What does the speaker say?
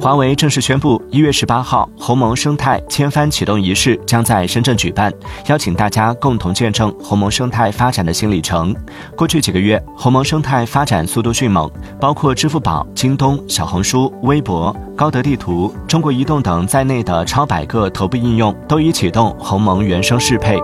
华为正式宣布一月十八号鸿蒙生态千帆启动仪式将在深圳举办邀请大家共同见证鸿蒙生态发展的新里程。过去几个月鸿蒙生态发展速度迅猛包括支付宝京东小红书微博高德地图中国移动等在内的超百个头部应用都已启动鸿蒙原生适配。